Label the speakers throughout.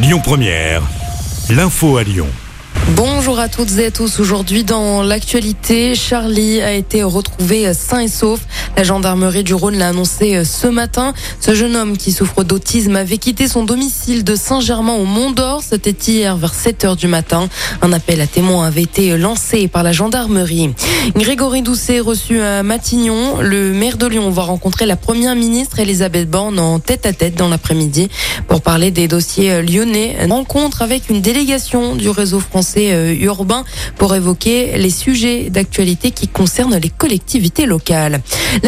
Speaker 1: Lyon Première, l'info à Lyon.
Speaker 2: Bonjour à toutes et à tous. Aujourd'hui, dans l'actualité, Charlie a été retrouvé sain et sauf. La gendarmerie du Rhône l'a annoncé ce matin. Ce jeune homme qui souffre d'autisme avait quitté son domicile de Saint-Germain au Mont d'Or. C'était hier vers 7 heures du matin. Un appel à témoins avait été lancé par la gendarmerie. Grégory Doucet reçu à Matignon. Le maire de Lyon va rencontrer la première ministre Elisabeth Borne en tête à tête dans l'après-midi pour parler des dossiers lyonnais. Rencontre avec une délégation du réseau français euh, urbain pour évoquer les sujets d'actualité qui concernent les collectivités locales.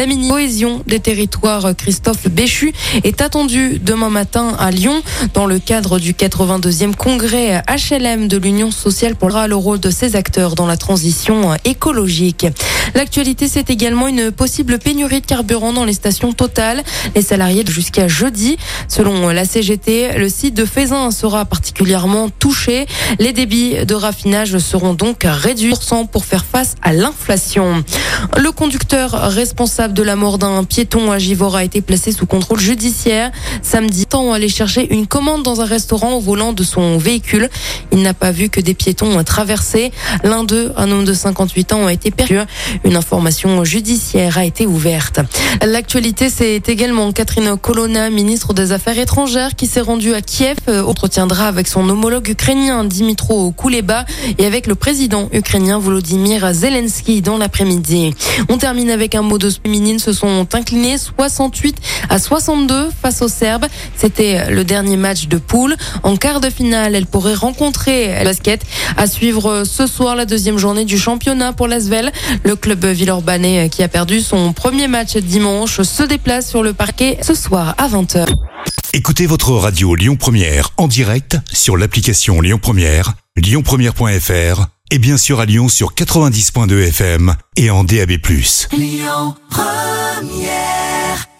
Speaker 2: Mini cohésion des territoires Christophe Béchu est attendue demain matin à Lyon dans le cadre du 82e congrès HLM de l'Union sociale pour le rôle de ses acteurs dans la transition écologique. L'actualité, c'est également une possible pénurie de carburant dans les stations totales. Les salariés jusqu'à jeudi. Selon la CGT, le site de Faisin sera particulièrement touché. Les débits de raffinage seront donc réduits pour faire face à l'inflation. Le conducteur responsable de la mort d'un piéton à Givor a été placé sous contrôle judiciaire. Samedi, temps aller chercher une commande dans un restaurant au volant de son véhicule. Il n'a pas vu que des piétons traversé. L'un d'eux, un homme de 58 ans, a été perdu. Une information judiciaire a été ouverte. L'actualité, c'est également Catherine Colonna, ministre des Affaires étrangères, qui s'est rendue à Kiev. Entretiendra avec son homologue ukrainien Dimitro Kuleba et avec le président ukrainien Volodymyr Zelensky dans l'après-midi. On termine avec un mot de féminine se sont inclinés 68 à 62 face aux Serbes. C'était le dernier match de poule. En quart de finale, elle pourrait rencontrer basket. À suivre ce soir la deuxième journée du championnat pour l'Asvel. Le club Villeurbanais qui a perdu son premier match dimanche se déplace sur le parquet ce soir à 20h.
Speaker 1: Écoutez votre radio Lyon Première en direct sur l'application Lyon Première, lyonpremière.fr et bien sûr à Lyon sur 90.2 FM et en DAB+.
Speaker 3: Lyon Première